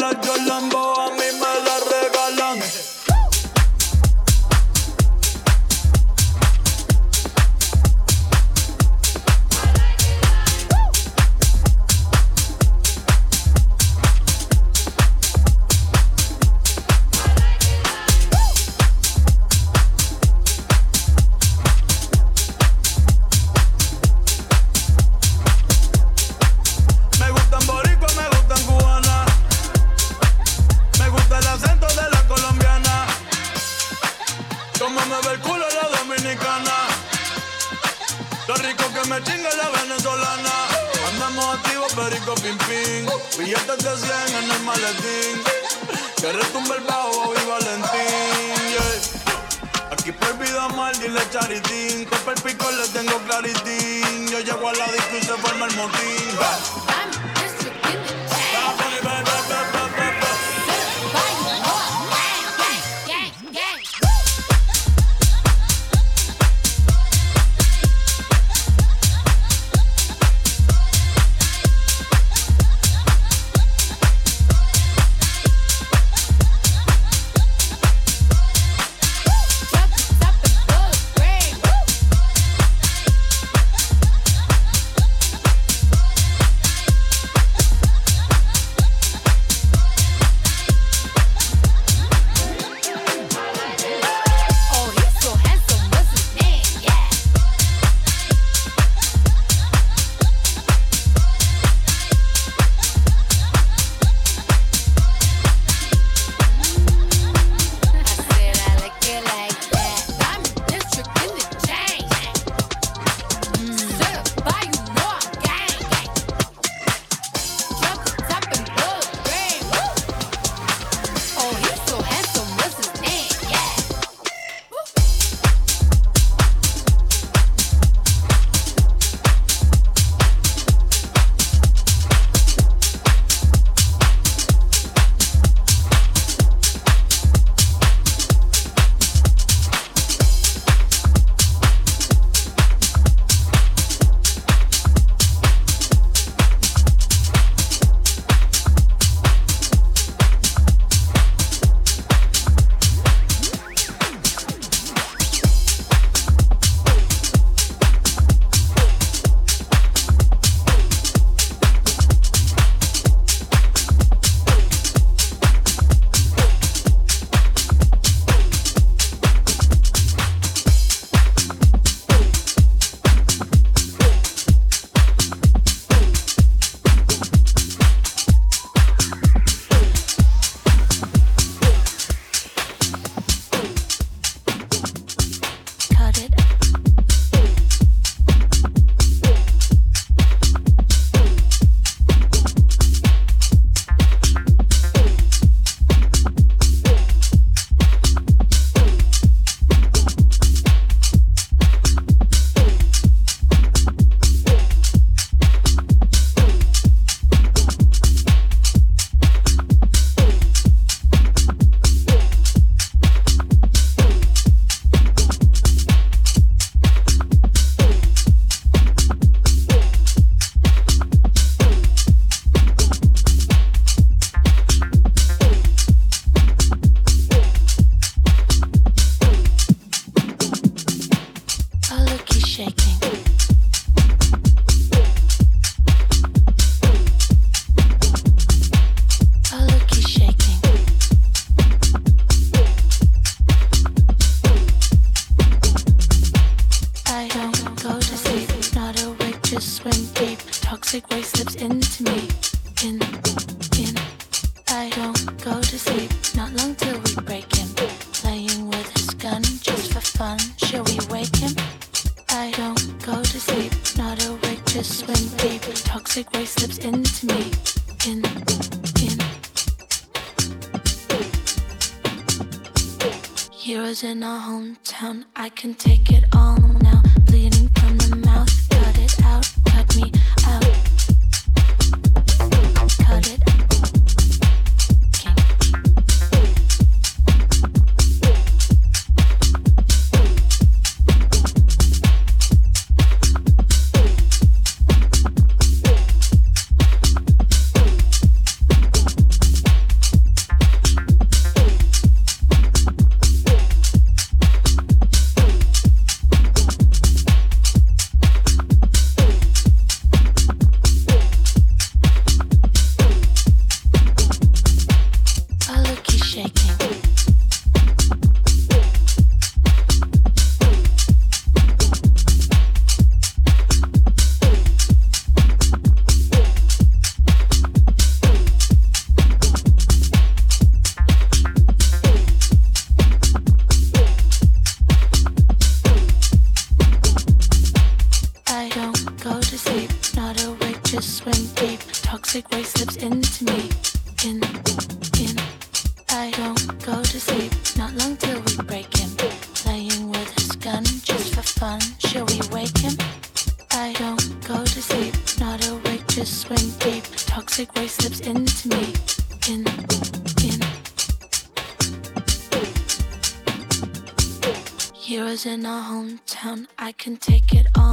la Jolambo, a mí me la regalan. swim deep. Toxic waste slips into me. In, in. I don't go to sleep. Not long till we break him. Playing with his gun just for fun. Shall we wake him? I don't go to sleep. Not awake, just swim deep. Toxic waste slips into me. In, in. Heroes in our hometown. I can take it all.